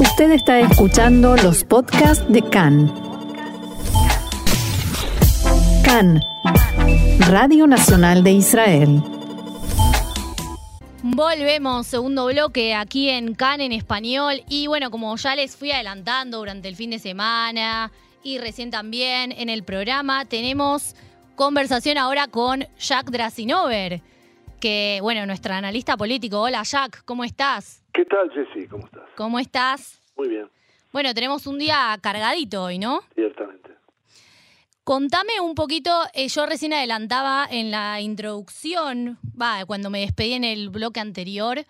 Usted está escuchando los podcasts de CAN. CAN, Radio Nacional de Israel. Volvemos, segundo bloque aquí en CAN en español. Y bueno, como ya les fui adelantando durante el fin de semana y recién también en el programa, tenemos conversación ahora con Jack Drasinover, que, bueno, nuestro analista político. Hola Jack, ¿cómo estás? ¿Qué tal, Jessy? ¿Cómo estás? ¿Cómo estás? Muy bien, Bueno, tenemos un día cargadito hoy, ¿no? ciertamente. Contame un poquito, eh, yo recién adelantaba en la introducción, va, cuando me despedí en el bloque anterior,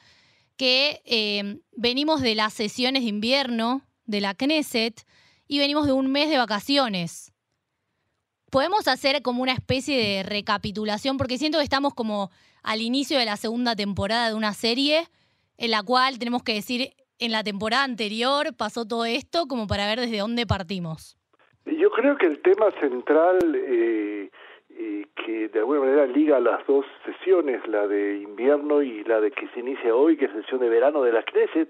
que eh, venimos de las sesiones de invierno de la Knesset y venimos de un mes de vacaciones. ¿Podemos hacer como una especie de recapitulación? Porque siento que estamos como al inicio de la segunda temporada de una serie en la cual tenemos que decir, en la temporada anterior pasó todo esto como para ver desde dónde partimos. Yo creo que el tema central eh, eh, que de alguna manera liga las dos sesiones, la de invierno y la de que se inicia hoy, que es sesión de verano de la Knesset,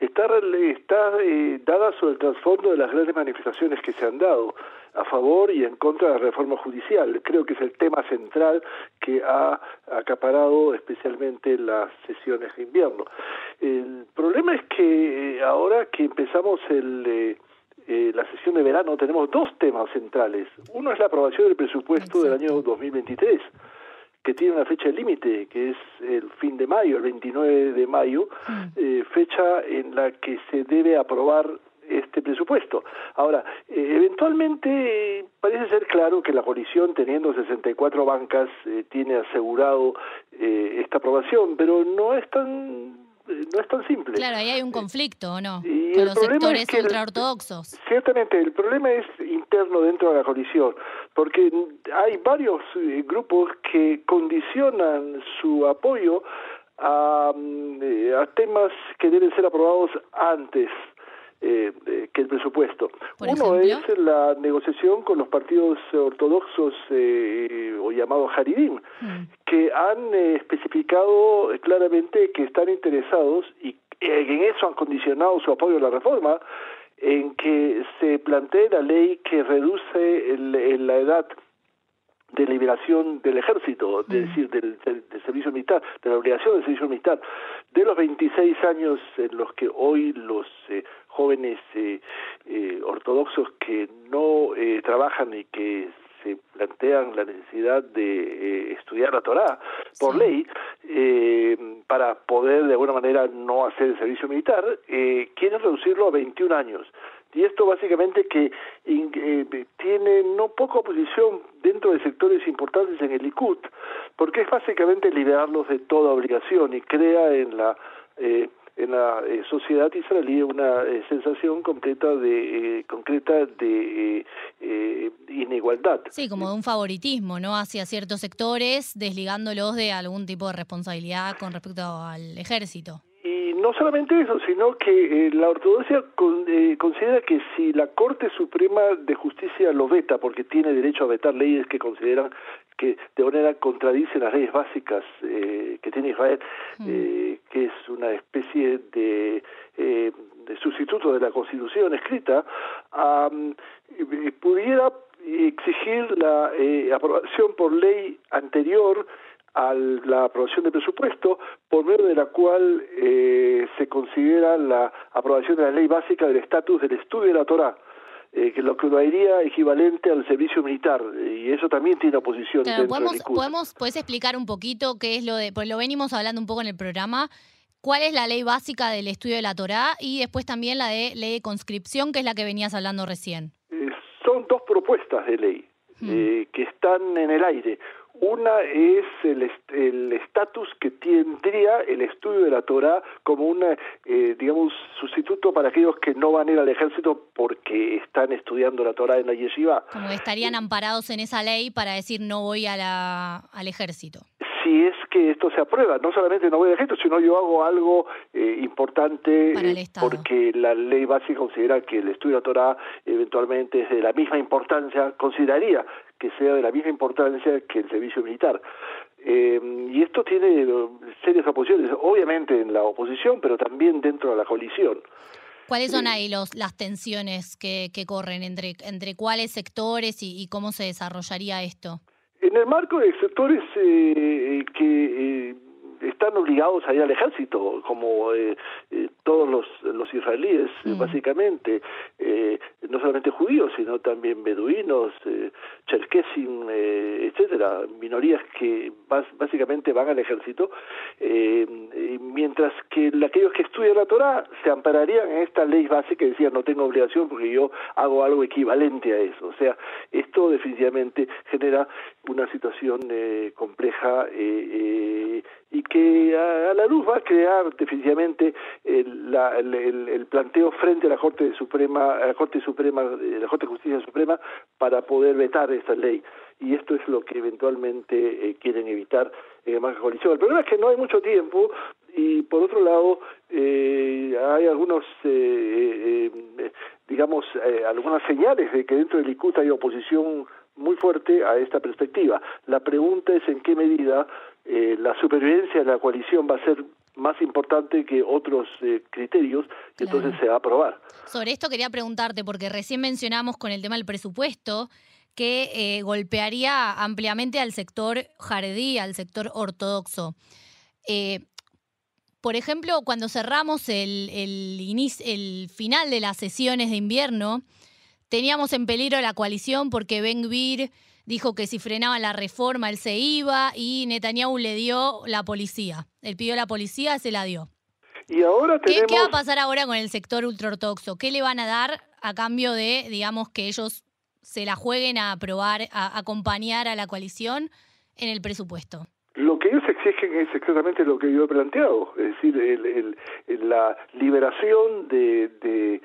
está, está eh, dada sobre el trasfondo de las grandes manifestaciones que se han dado a favor y en contra de la reforma judicial. Creo que es el tema central que ha acaparado especialmente las sesiones de invierno. El problema es que eh, ahora que empezamos el... eh, eh, la sesión de verano tenemos dos temas centrales. Uno es la aprobación del presupuesto del año 2023, que tiene una fecha límite, que es el fin de mayo, el 29 de mayo, eh, fecha en la que se debe aprobar este presupuesto. Ahora, eh, eventualmente eh, parece ser claro que la coalición, teniendo 64 bancas, eh, tiene asegurado eh, esta aprobación, pero no es tan no es tan simple. Claro, ahí hay un conflicto, ¿o no? Y Con los sectores es que ultraortodoxos. Ciertamente, el problema es interno dentro de la coalición, porque hay varios grupos que condicionan su apoyo a, mm, a temas que deben ser aprobados antes eh, eh, que el presupuesto. Uno ejemplo. es la negociación con los partidos ortodoxos eh, o llamados Haridim, Mm. que han eh, especificado claramente que están interesados y eh, en eso han condicionado su apoyo a la reforma, en que se plantee la ley que reduce el- el- la edad de liberación del ejército, es decir, del, del- del servicio militar, de la obligación del servicio militar, de los 26 años en los que hoy los eh, jóvenes eh, eh, ortodoxos que no eh, trabajan y que se plantean la necesidad de eh, estudiar la Torá por Sí. ley eh, para poder de alguna manera no hacer el servicio militar, eh, quieren reducirlo a 21 años. Y esto básicamente que eh, tiene no poca oposición dentro de sectores importantes en el Likud, porque es básicamente liberarlos de toda obligación y crea en la eh, en la eh, sociedad israelí una eh, sensación completa de eh, concreta de inigualdad. Sí, como de un favoritismo, ¿no? Hacia ciertos sectores, desligándolos de algún tipo de responsabilidad con respecto al ejército. No solamente eso, sino que eh, la ortodoxia con- eh, considera que si la Corte Suprema de Justicia lo veta, porque tiene derecho a vetar leyes que consideran que de manera contradicen las leyes básicas eh, que tiene Israel, eh, que es una especie de, eh, de sustituto de la Constitución escrita, pudiera exigir la eh, aprobación por ley anterior a la aprobación del presupuesto, por medio de la cual eh, se considera la aprobación de la ley básica del estatus del estudio de la Torah, eh, que lo que lo haría equivalente al servicio militar, y eso también tiene oposición Claro, dentro del podemos, podemos, ¿Puedes explicar un poquito qué es lo de, pues lo venimos hablando un poco en el programa, cuál es la ley básica del estudio de la Torá y después también la de ley de conscripción, que es la que venías hablando recién? Eh, son dos propuestas de ley eh, que están en el aire. Una es el est- el estatus que tendría el estudio de la Torah como un, digamos, sustituto para aquellos que no van a ir al ejército porque están estudiando la Torah en la yeshiva. Como estarían amparados en esa ley para decir no voy a al ejército. Si es que esto se aprueba, no solamente no voy al ejército, sino yo hago algo eh, importante Para el eh, porque la ley básica considera que el estudio de la Torah eventualmente es de la misma importancia, consideraría que sea de la misma importancia que el servicio militar. Eh, y esto tiene eh, serias oposiciones, obviamente en la oposición, pero también dentro de la coalición. ¿Cuáles son ahí los, las tensiones que, que corren entre, entre cuáles sectores y, cómo se desarrollaría esto? En el marco de sectores eh, que están obligados a ir al ejército, como eh, eh, todos los, los israelíes, mm. básicamente, eh, no solamente judíos, sino también beduinos, eh, cherkesim, etcétera, minorías que básicamente van al ejército, mientras que aquellos que estudian la Torah se ampararían en esta ley básica que decía no tengo obligación porque yo hago algo equivalente a eso. O sea, esto definitivamente genera una situación compleja y que a, la luz va a crear definitivamente el, el, planteo frente a la Corte Suprema, a la Corte Suprema, eh, la Corte de Justicia Suprema para poder vetar esta ley y esto es lo que eventualmente eh, quieren evitar en el marco de coalición. El problema es que no hay mucho tiempo y por otro lado eh, hay algunos digamos algunas señales de que dentro del Likud hay oposición muy fuerte a esta perspectiva. La pregunta es en qué medida eh, la supervivencia de la coalición va a ser más importante que otros eh, criterios que entonces se va a aprobar. Sobre esto quería preguntarte, porque recién mencionamos con el tema del presupuesto que eh, golpearía ampliamente al sector jardí, al sector ortodoxo. por ejemplo, cuando cerramos el, el, el final de las sesiones de invierno, teníamos en peligro la coalición porque Ben Gvir dijo que si frenaba la reforma él se iba y Netanyahu le dio la policía. Él pidió la policía, se la dio. Y ahora ¿Qué, va a pasar ahora con el sector ultraortodoxo? ¿Qué le van a dar a cambio de, digamos, que ellos se la jueguen a aprobar, a acompañar a la coalición en el presupuesto? Lo que ellos exigen es exactamente lo que yo he planteado, es decir, el, la liberación de, de,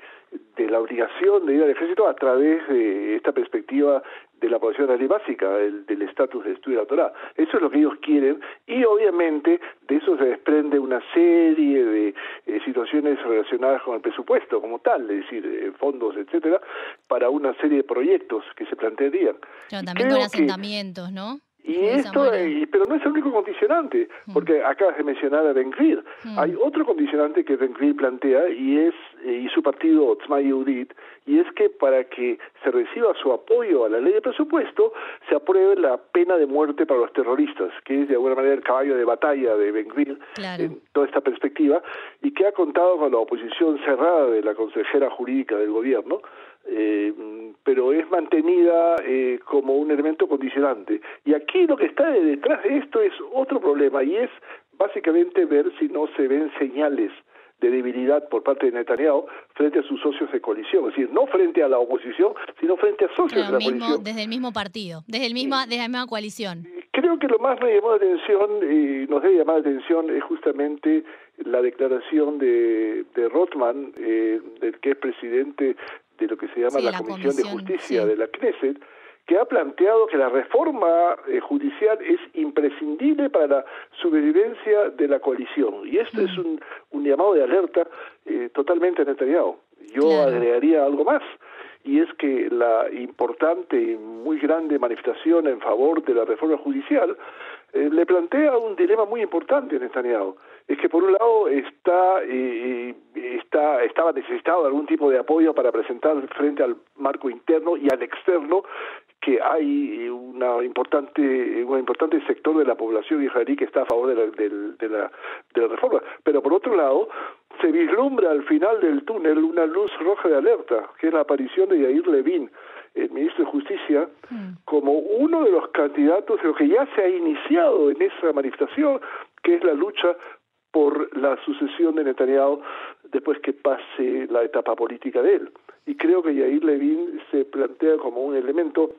de, la obligación de ir al ejército a través de esta perspectiva de la población ley básica, del estatus de estudio de la Torah. Eso es lo que ellos quieren y obviamente de eso se desprende una serie de eh, situaciones relacionadas con el presupuesto como tal, es decir, eh, fondos, etcétera, para una serie de proyectos que se plantearían. también con asentamientos, ¿no? Y esto, pero no es el único condicionante, mm. porque acabas de mencionar a Ben mm. Hay otro condicionante que Ben plantea y es eh, y su partido Otzma Yehudit, y es que para que se reciba su apoyo a la ley de presupuesto se apruebe la pena de muerte para los terroristas, que es de alguna manera el caballo de batalla de Ben en toda esta perspectiva y que ha contado con la oposición cerrada de la consejera jurídica del gobierno eh, pero es mantenida eh, como un elemento condicionante. Y aquí lo que está detrás de esto es otro problema y es básicamente ver si no se ven señales de debilidad por parte de Netanyahu frente a sus socios de coalición, es decir, no frente a la oposición, sino frente a socios de la coalición. Desde el mismo partido, desde, el misma, desde la misma coalición. Creo que lo más me llamó la atención, y nos debe llamar la atención, es justamente la declaración de, de Rothman, eh, del que es presidente de lo que se llama la, Comisión, de Justicia de la Knesset, que ha planteado que la reforma eh, judicial es imprescindible para la sobrevivencia de la coalición. Y esto es mm. un, llamado de alerta eh, totalmente detallado. Yo agregaría algo más, y es que la importante y muy grande manifestación en favor de la reforma judicial eh, le plantea un dilema muy importante a Netanyahu. Es que por un lado está, eh, está, estaba necesitado de algún tipo de apoyo para presentar frente al marco interno y al externo que hay una importante, un importante sector de la población israelí que está a favor de la, de, la, de la reforma. Pero por otro lado, se vislumbra al final del túnel una luz roja de alerta, que es la aparición de Yair Levin, el ministro de Justicia, mm. como uno de los candidatos de lo que ya se ha iniciado en esa manifestación, que es la lucha por la sucesión de Netanyahu después que pase la etapa política de él. Y creo que Yair Levin se plantea como un elemento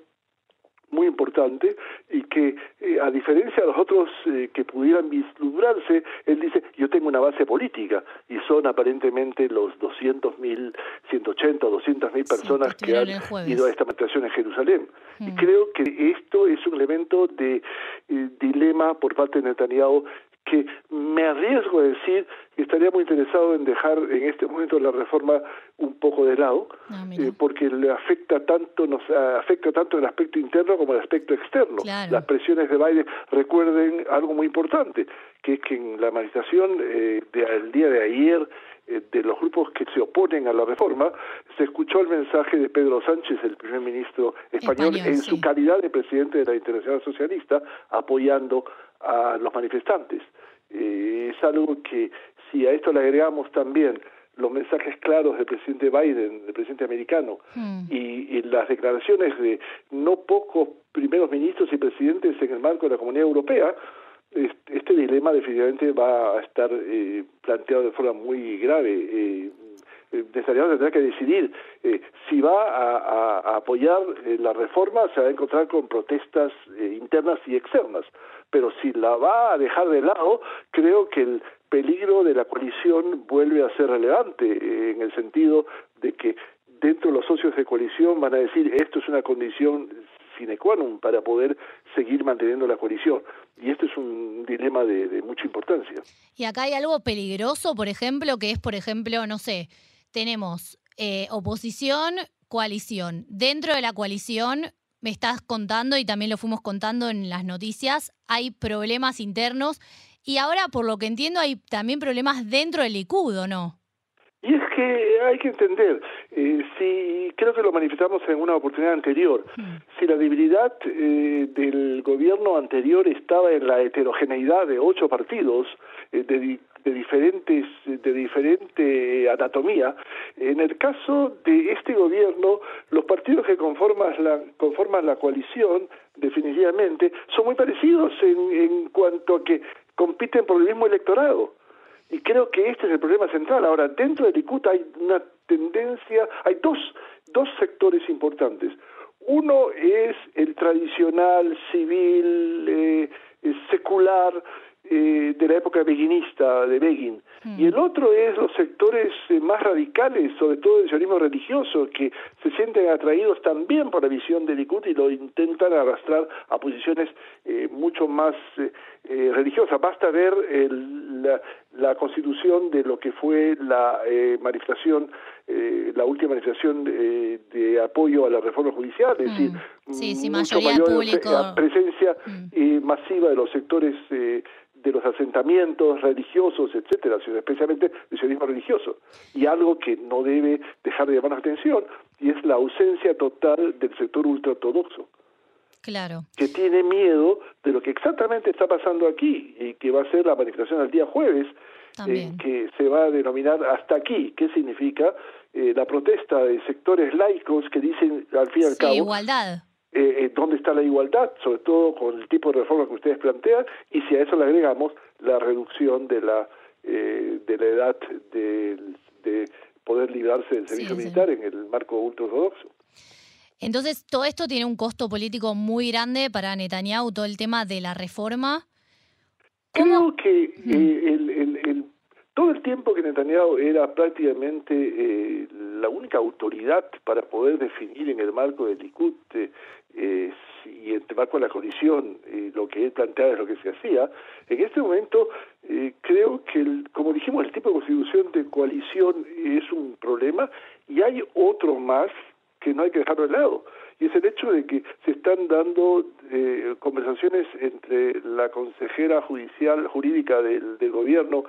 muy importante y que eh, a diferencia de los otros eh, que pudieran vislumbrarse, él dice, yo tengo una base política y son aparentemente los 200.000, 180 o 200.000 personas que, han ido a esta manifestación en Jerusalén. Y mm. creo que esto es un elemento de eh, dilema por parte de Netanyahu que me arriesgo a decir que estaría muy interesado en dejar en este momento la reforma un poco de lado, ah, eh, porque le afecta tanto, nos afecta tanto el aspecto interno como el aspecto externo. Las presiones de Biden recuerden algo muy importante, que es que en la manifestación eh, del día de ayer eh, de los grupos que se oponen a la reforma, se escuchó el mensaje de Pedro Sánchez, el primer ministro español, en su calidad de presidente de la Internacional Socialista, apoyando a los manifestantes. Eh, es algo que si a esto le agregamos también los mensajes claros del presidente Biden, del presidente americano, hmm. y, las declaraciones de no pocos primeros ministros y presidentes en el marco de la Comunidad Europea, este, dilema definitivamente va a estar eh, planteado de forma muy grave. Eh, eh tendrá que decidir eh, si va a, apoyar eh, la reforma, se va a encontrar con protestas internas y externas. Pero si la va a dejar de lado, creo que el peligro de la coalición vuelve a ser relevante en el sentido de que dentro de los socios de coalición van a decir esto es una condición sine qua non para poder seguir manteniendo la coalición. Y este es un dilema de, mucha importancia. Y acá hay algo peligroso, por ejemplo, que es, por ejemplo, no sé, tenemos eh, oposición, coalición. Dentro de la coalición, me estás contando y también lo fuimos contando en las noticias, hay problemas internos y ahora, por lo que entiendo, hay también problemas dentro del Likud, no? Que hay que entender, eh, si creo que lo manifestamos en una oportunidad anterior, si la debilidad eh, del gobierno anterior estaba en la heterogeneidad de ocho partidos eh, de, de, diferentes de diferente anatomía, en el caso de este gobierno, los partidos que conforman la conforman la coalición definitivamente son muy parecidos en, en cuanto a que compiten por el mismo electorado. Y creo que este es el problema central. Ahora, dentro de Likud hay una tendencia, hay dos, dos sectores importantes. Uno es el tradicional, civil, eh, secular, eh, de la época beguinista, de Begin. Y el otro es los sectores eh, más radicales, sobre todo el sionismo religioso, que se sienten atraídos también por la visión de Likud y lo intentan arrastrar a posiciones eh, mucho más religiosas. Basta ver la, la, constitución de lo que fue la manifestación la última manifestación de apoyo a la reforma judicial, es decir, sí, mayor presencia mm. masiva de los sectores de los asentamientos religiosos, etcétera, especialmente el sionismo religioso. Y algo que no debe dejar de llamarnos atención, y es la ausencia total del sector ultraortodoxo. Claro. Que tiene miedo de lo que exactamente está pasando aquí, y que va a ser la manifestación el día jueves, eh, que se va a denominar hasta aquí. ¿Qué significa? Eh, la protesta de sectores laicos que dicen, al fin y al cabo... igualdad eh, eh, dónde está la igualdad, sobre todo con el tipo de reforma que ustedes plantean, y si a eso le agregamos la reducción de la, eh, de la edad de, poder librarse del servicio militar en el marco ultraortodoxo. Entonces, todo esto tiene un costo político muy grande para Netanyahu, todo el tema de la reforma. Creo que eh, el, todo el tiempo que Netanyahu era prácticamente la única autoridad para poder definir en el marco del Likud eh, y el tema con la colisión, eh, lo que él planteaba es lo que se hacía, en este momento eh, creo que, como dijimos, el tipo de constitución de coalición es un problema y hay otro más que no hay que dejarlo de lado, y es el hecho de que se están dando eh, conversaciones entre la consejera judicial jurídica del gobierno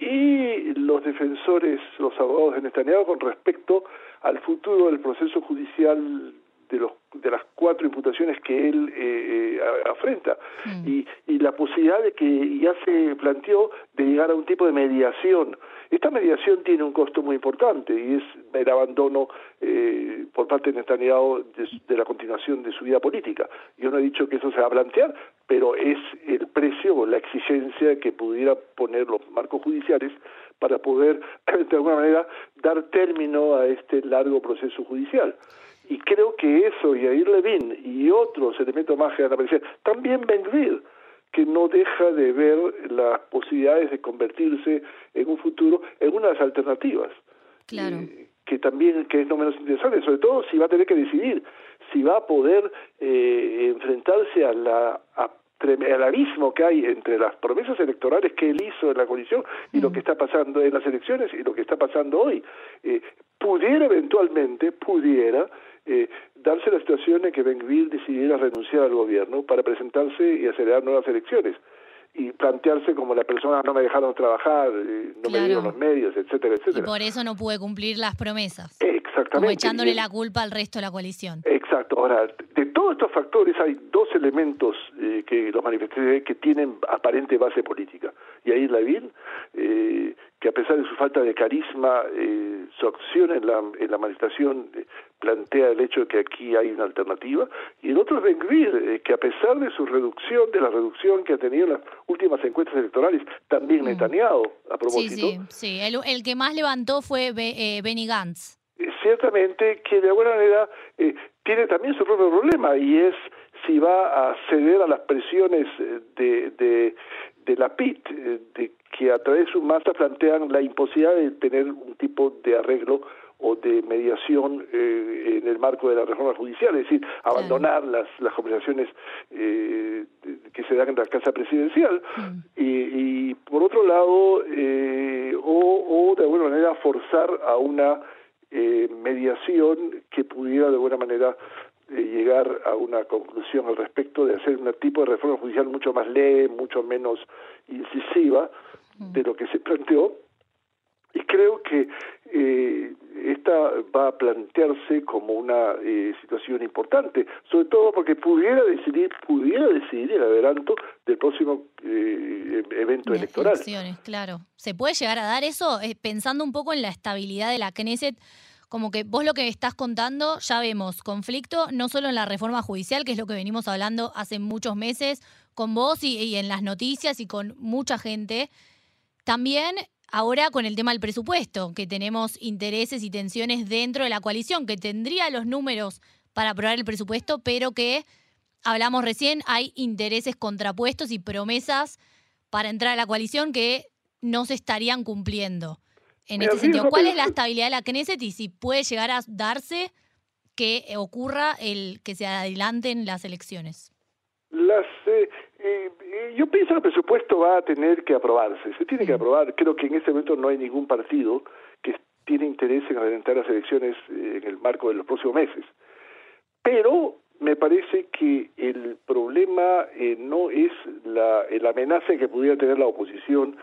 y los defensores, los abogados de Netanyahu con respecto al futuro del proceso judicial de, los, de las cuatro imputaciones que él eh, eh afrenta mm. y, y la posibilidad de que ya se planteó de llegar a un tipo de mediación. Esta mediación tiene un costo muy importante y es el abandono eh, por parte de Netanyahu de, la continuación de su vida política. Yo no he dicho que eso se va a plantear, pero es el precio o la exigencia que pudiera poner los marcos judiciales para poder, de alguna manera, dar término a este largo proceso judicial. Y creo que eso, y Yair Levin y otros elementos más que van a también Ben que no deja de ver las posibilidades de convertirse en un futuro en unas alternativas. Claro. Eh, que también que es no menos interesante, sobre todo si va a tener que decidir si va a poder eh, enfrentarse a la al abismo que hay entre las promesas electorales que él hizo en la coalición y lo mm. que está pasando en las elecciones y lo que está pasando hoy. Eh, pudiera eventualmente, pudiera eh, darse la situación en que Ben decidiera renunciar al gobierno para presentarse y acelerar nuevas elecciones. y plantearse como la persona no me dejaron trabajar, eh, no me dieron los medios, etcétera, etcétera. Y por eso no pude cumplir las promesas. Exactamente. Como echándole la culpa al resto de la coalición. Exacto. Ahora, de todos estos factores hay dos elementos eh, que los manifestantes que tienen aparente base política. Y ahí la eh, que a pesar de su falta de carisma, eh, su acción en la, en la manifestación eh, plantea el hecho de que aquí hay una alternativa, y el otro es Ben eh, que a pesar de su reducción, de la reducción que ha tenido en las últimas encuestas electorales, también mm. Netanyahu, a propósito. Sí, sí, sí. El, el que más levantó fue Benny Gantz. Ciertamente que de alguna manera tiene también su propio problema, y es si va a ceder a las presiones de, de, de la PIT, de que a través de su masa plantean la imposibilidad de tener un tipo de arreglo o de mediación eh, en el marco de la reforma judicial, es decir, abandonar las, las conversaciones eh, que se dan en la Casa Presidencial mm. y, por otro lado, eh, o, de alguna manera forzar a una mediación que pudiera de buena manera llegar a una conclusión al respecto de hacer un tipo de reforma judicial mucho más leve, mucho menos incisiva, de lo que se planteó y creo que eh, esta va a plantearse como una eh, situación importante, sobre todo porque pudiera decidir, pudiera decidir el adelanto del próximo eh, evento electoral. Elecciones, claro. ¿Se puede llegar a dar eso eh, pensando un poco en la estabilidad de la Knesset? Como que vos lo que estás contando, ya vemos conflicto no solo en la reforma judicial, que es lo que venimos hablando hace muchos meses con vos y en las noticias y con mucha gente, también ahora con el tema del presupuesto, que tenemos intereses y tensiones dentro de la coalición, que tendría los números para aprobar el presupuesto, pero que, hablamos recién, hay intereses contrapuestos y promesas para entrar a la coalición que no se estarían cumpliendo. En este sentido, ¿cuál es la estabilidad de la Knesset y si puede llegar a darse que ocurra el que se adelanten las elecciones? Las, eh, eh, yo pienso que el presupuesto va a tener que aprobarse, se tiene que aprobar. Creo que en este momento no hay ningún partido que tiene interés en adelantar las elecciones eh, en el marco de los próximos meses. Pero me parece que el problema eh, no es la, la amenaza que pudiera tener la oposición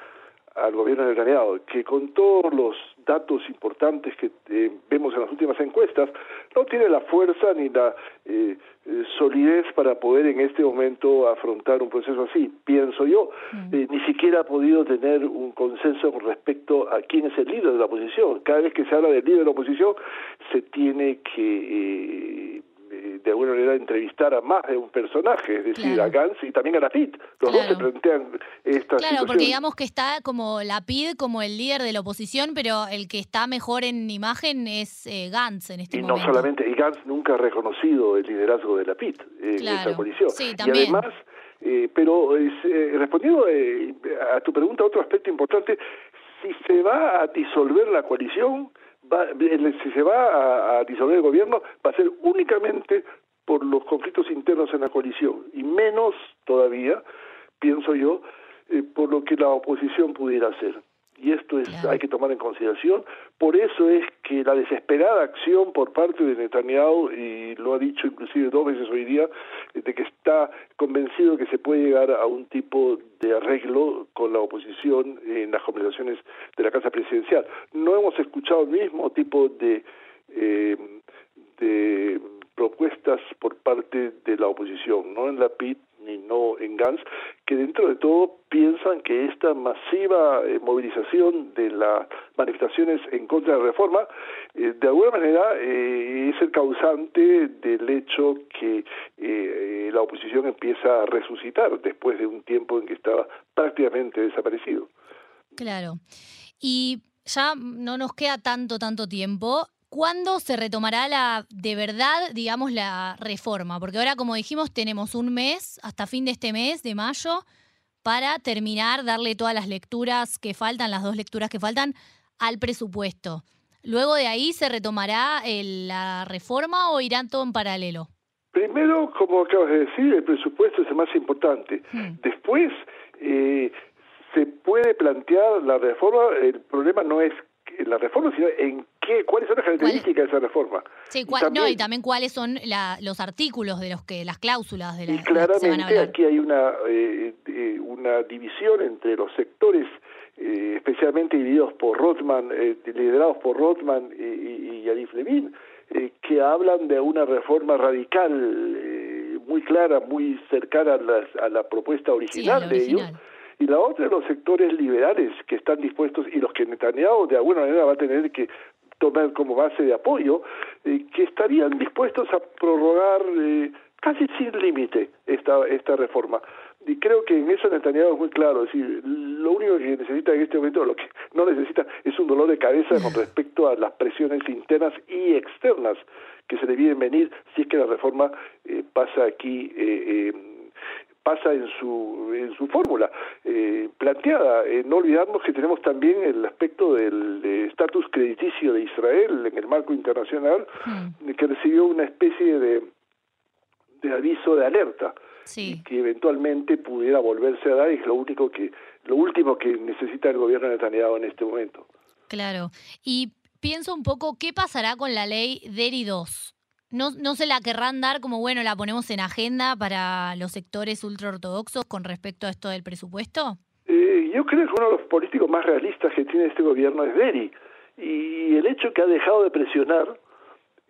al gobierno del Netanyahu, que con todos los datos importantes que eh, vemos en las últimas encuestas, no tiene la fuerza ni la eh, eh, solidez para poder en este momento afrontar un proceso así, pienso yo. Mm. ni siquiera ha podido tener un consenso con respecto a quién es el líder de la oposición. Cada vez que se habla del líder de la oposición, se tiene que de alguna manera entrevistar a más de un personaje, es decir, a Gantz y también a Lapid. Los dos se plantean esta Claro, porque digamos que está como Lapid como el líder de la oposición, pero el que está mejor en imagen es eh, Gantz en este momento. Y no solamente, y Gantz nunca ha reconocido el liderazgo de Lapid en esa coalición. Sí, también. Y además, eh, pero eh, respondiendo a tu pregunta, otro aspecto importante, si se va a disolver la coalición, si se va a, disolver el gobierno, va a ser únicamente por los conflictos internos en la coalición. Y menos todavía, pienso yo, eh, por lo que la oposición pudiera hacer y esto es hay que tomar en consideración. Por eso es que la desesperada acción por parte de Netanyahu, y lo ha dicho inclusive dos veces hoy día, de que está convencido que se puede llegar a un tipo de arreglo con la oposición en las conversaciones de la Casa Presidencial. No hemos escuchado el mismo tipo de, eh, de propuestas por parte de la oposición, no en la PIT ni no en GANS, que dentro de todo piensan que esta masiva eh, movilización de las manifestaciones en contra de la reforma, eh, de alguna manera eh, es el causante del hecho que la oposición empieza a resucitar después de un tiempo en que estaba prácticamente desaparecido. Claro. Y ya no nos queda tanto, tanto tiempo. ¿Cuándo se retomará la de verdad, digamos, la reforma? Porque ahora, como dijimos, tenemos un mes, hasta fin de este mes, de mayo, para terminar, darle todas las lecturas que faltan, las dos lecturas que faltan, al presupuesto. Luego de ahí se retomará la reforma o irán todo en paralelo? Primero, como acabas de decir, el presupuesto es el más importante. Hmm. Después, eh, se puede plantear la reforma, el problema no es la reforma, sino en qué, cuáles son las características de esa reforma. Sí, no, y también cuáles son los artículos de los que, las cláusulas de la Y claramente aquí hay una, eh, eh, una división entre los sectores eh, especialmente divididos por Rothman, liderados por Rothman y, y, Arif Levin, que hablan de una reforma radical muy clara, muy cercana a, a la propuesta original de ellos y la otra los sectores liberales que están dispuestos y los que Netanyahu de alguna manera va a tener que tomar como base de apoyo, eh, que estarían dispuestos a prorrogar eh, casi sin límite esta, esta reforma. Y creo que en eso Netanyahu es muy claro, es decir, lo único que necesita en este momento, lo que no necesita es un dolor de cabeza con respecto a las presiones internas y externas que se debían venir si es que la reforma eh, pasa aquí eh, pasa en su, en su fórmula eh, planteada. Eh, no olvidamos que tenemos también el aspecto del estatus crediticio de Israel en el marco internacional, hmm. que recibió una especie de, de aviso de alerta. que eventualmente pudiera volverse a dar y es lo único que lo último que necesita el gobierno de Netanyahu en este momento. Claro. Y pienso un poco qué pasará con la ley DERI 2 no, no se la querrán dar como, bueno, la ponemos en agenda para los sectores ultraortodoxos con respecto a esto del presupuesto? Eh, yo creo que uno de los políticos más realistas que tiene este gobierno es Deri. Y el hecho que ha dejado de presionar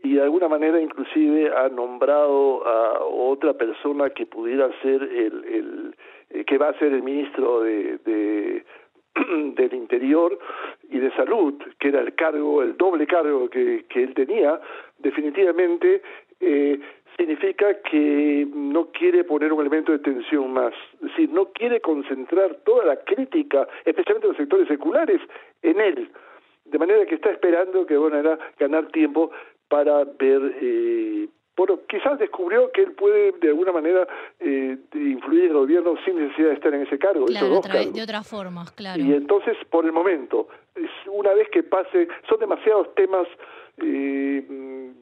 y de alguna manera inclusive ha nombrado a otra persona que pudiera ser el, eh, que va a ser el ministro de, de del Interior y de Salud, que era el cargo, el doble cargo que él tenía, definitivamente eh, significa que no quiere poner un elemento de tensión más, es decir, no quiere concentrar toda la crítica, especialmente los sectores seculares, en él, de manera que está esperando que bueno era ganar tiempo para ver eh, bueno, quizás descubrió que él puede de alguna manera eh, influir en el gobierno sin necesidad de estar en ese cargo. Claro, de otra forma, claro. Y entonces, por el momento, una vez que pase, son demasiados temas eh,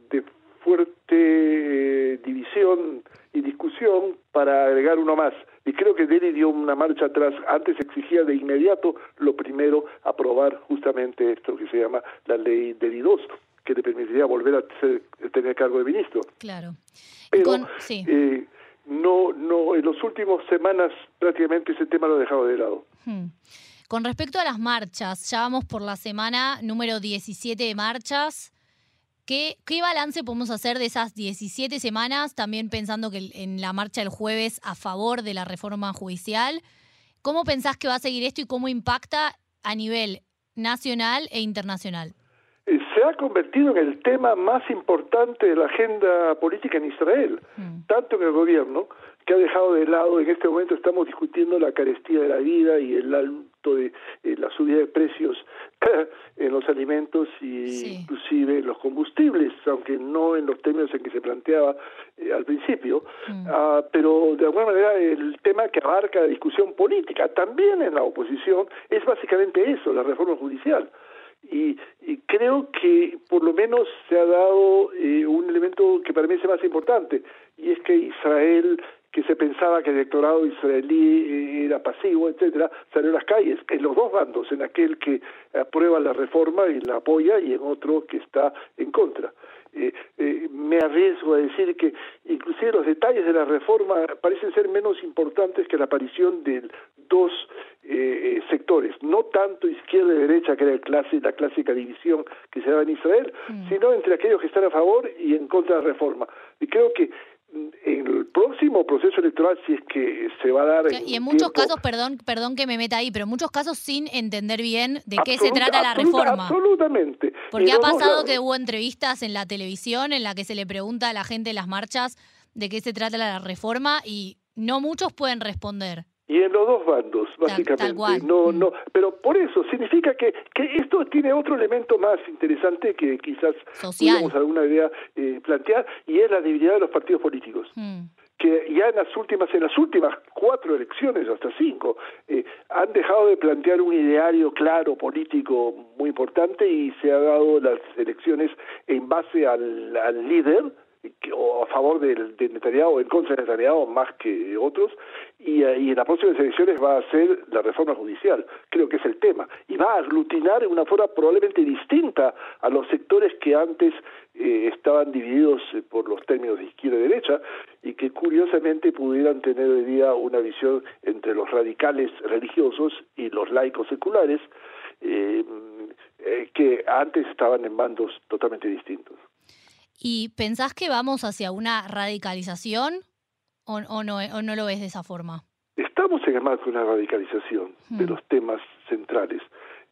de fuerte eh, división y discusión para agregar uno más. Y creo que Deli dio una marcha atrás. Antes exigía de inmediato, lo primero, aprobar justamente esto que se llama la ley Deli 2 que le permitiría volver a tener cargo de ministro. Claro. Pero eh, no, no, en las últimas semanas prácticamente ese tema lo ha dejado de lado. Hmm. Con respecto a las marchas, ya vamos por la semana número 17 de marchas. ¿Qué, ¿Qué balance podemos hacer de esas 17 semanas? También pensando que en la marcha del jueves a favor de la reforma judicial. ¿Cómo pensás que va a seguir esto y cómo impacta a nivel nacional e internacional? se ha convertido en el tema más importante de la agenda política en Israel, mm. tanto en el gobierno, que ha dejado de lado, en este momento estamos discutiendo la carestía de la vida y el alto de eh, la subida de precios en los alimentos y inclusive en los combustibles, aunque no en los términos en que se planteaba eh, al principio, mm. ah, pero de alguna manera el tema que abarca la discusión política también en la oposición es básicamente eso, la reforma judicial. Y, creo que por lo menos se ha dado eh, un elemento que para mí es el más importante, y es que Israel, que se pensaba que el electorado israelí eh, era pasivo, etcétera, salió a las calles, en los dos bandos, en aquel que aprueba la reforma y la apoya, y en otro que está en contra. Eh, eh, me arriesgo a decir que inclusive los detalles de la reforma parecen ser menos importantes que la aparición de dos eh, sectores, no tanto izquierda y derecha, que era el clase, la clásica división que se daba en Israel, mm. sino entre aquellos que están a favor y en contra de la reforma. Y creo que en el próximo proceso electoral, si es que se va a dar. Y en, muchos casos, perdón, perdón que me meta ahí, pero en muchos casos sin entender bien de qué se trata la reforma. Absolutamente. Porque ha pasado que hubo entrevistas en la televisión en la que se le pregunta a la gente en las marchas de qué se trata la reforma y no muchos pueden responder y en los dos bandos, básicamente. no, mm. no, pero por eso significa que, que esto tiene otro elemento más interesante que quizás podemos alguna idea eh, plantear y es la debilidad de los partidos políticos. Mm. que ya en las últimas en las últimas cuatro elecciones hasta cinco eh, han dejado de plantear un ideario claro político muy importante y se ha dado las elecciones en base al, al líder o a favor del, de Netanyahu en contra de Netanyahu más que otros, y, eh, y, en las próximas elecciones va a ser la reforma judicial, creo que es el tema, y va a aglutinar de una forma probablemente distinta a los sectores que antes eh, estaban divididos eh, por los términos de izquierda y derecha, y que curiosamente pudieran tener hoy día una visión entre los radicales religiosos y los laicos seculares, que antes estaban en bandos totalmente distintos. ¿Y pensás que vamos hacia una radicalización o, no, o no lo ves de esa forma? Estamos en el marco de una radicalización de hmm. los temas centrales.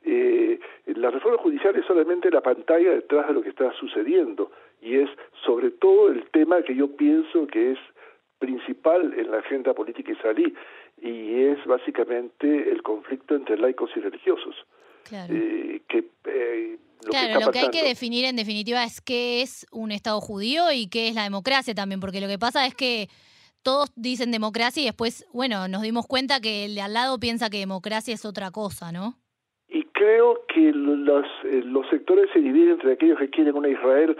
Eh, la reforma judicial es solamente la pantalla detrás de lo que está sucediendo y es sobre todo el tema que yo pienso que es principal en la agenda política israelí y es básicamente el conflicto entre laicos y religiosos. Claro. Eh, que eh, claro, lo que hay que definir en definitiva es qué es un Estado judío y qué es la democracia también, porque lo que pasa es que todos dicen democracia y después, bueno, nos dimos cuenta que el de al lado piensa que democracia es otra cosa, ¿no? Y creo que los, eh, los sectores se dividen entre aquellos que quieren una Israel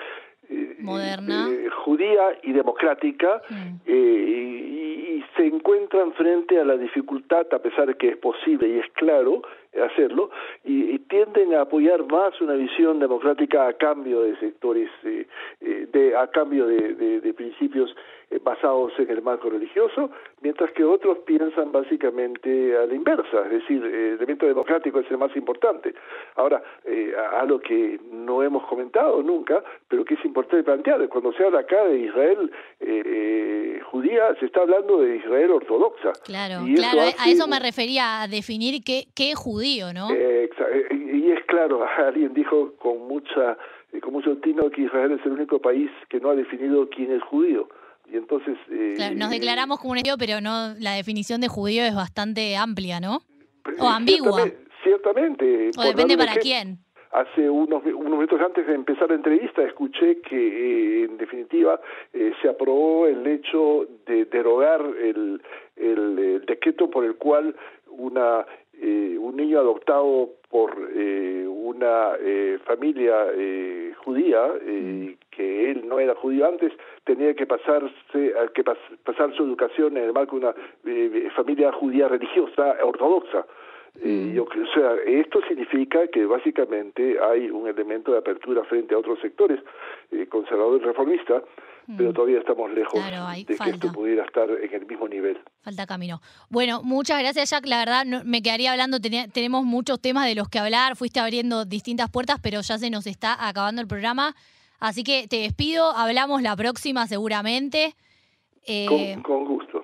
moderna, eh, judía y democrática, mm. y, se encuentran frente a la dificultad, a pesar de que es posible y es claro hacerlo, y, tienden a apoyar más una visión democrática a cambio de sectores, de, a cambio de principios eh, basados en el marco religioso, mientras que otros piensan básicamente a la inversa, es decir, el elemento democrático es el más importante. Ahora, eh, algo que no hemos comentado nunca, pero que es importante plantear, cuando se habla acá de Israel eh, judía, se está hablando de Israel ortodoxa. Claro, claro, a eso me refería, a definir qué, qué es judío, ¿no? y es claro, alguien dijo con mucha con mucho tino que Israel es el único país que no ha definido quién es judío y entonces... Eh, nos declaramos como un judío, pero no la definición de judío es bastante amplia, ¿no? O ambigua. Ciertamente. o depende para quién. Hace unos, unos minutos antes de empezar la entrevista escuché que, eh, en definitiva, eh, se aprobó el hecho de derogar el, el, decreto por el cual una un niño adoptado por una familia judía mm que él no era judío antes, tenía que pasarse que pasar su educación en el marco de una eh, familia judía religiosa ortodoxa. Eh, mm. yo, o sea, esto significa que básicamente hay un elemento de apertura frente a otros sectores, eh, conservador y reformista, mm. pero todavía estamos lejos de que esto pudiera estar en el mismo nivel. Falta camino. Bueno, muchas gracias, Jack. La verdad, me quedaría hablando, tenemos muchos temas de los que hablar, fuiste abriendo distintas puertas, pero ya se nos está acabando el programa. Así que te despido, hablamos la próxima seguramente. Eh, con, gusto.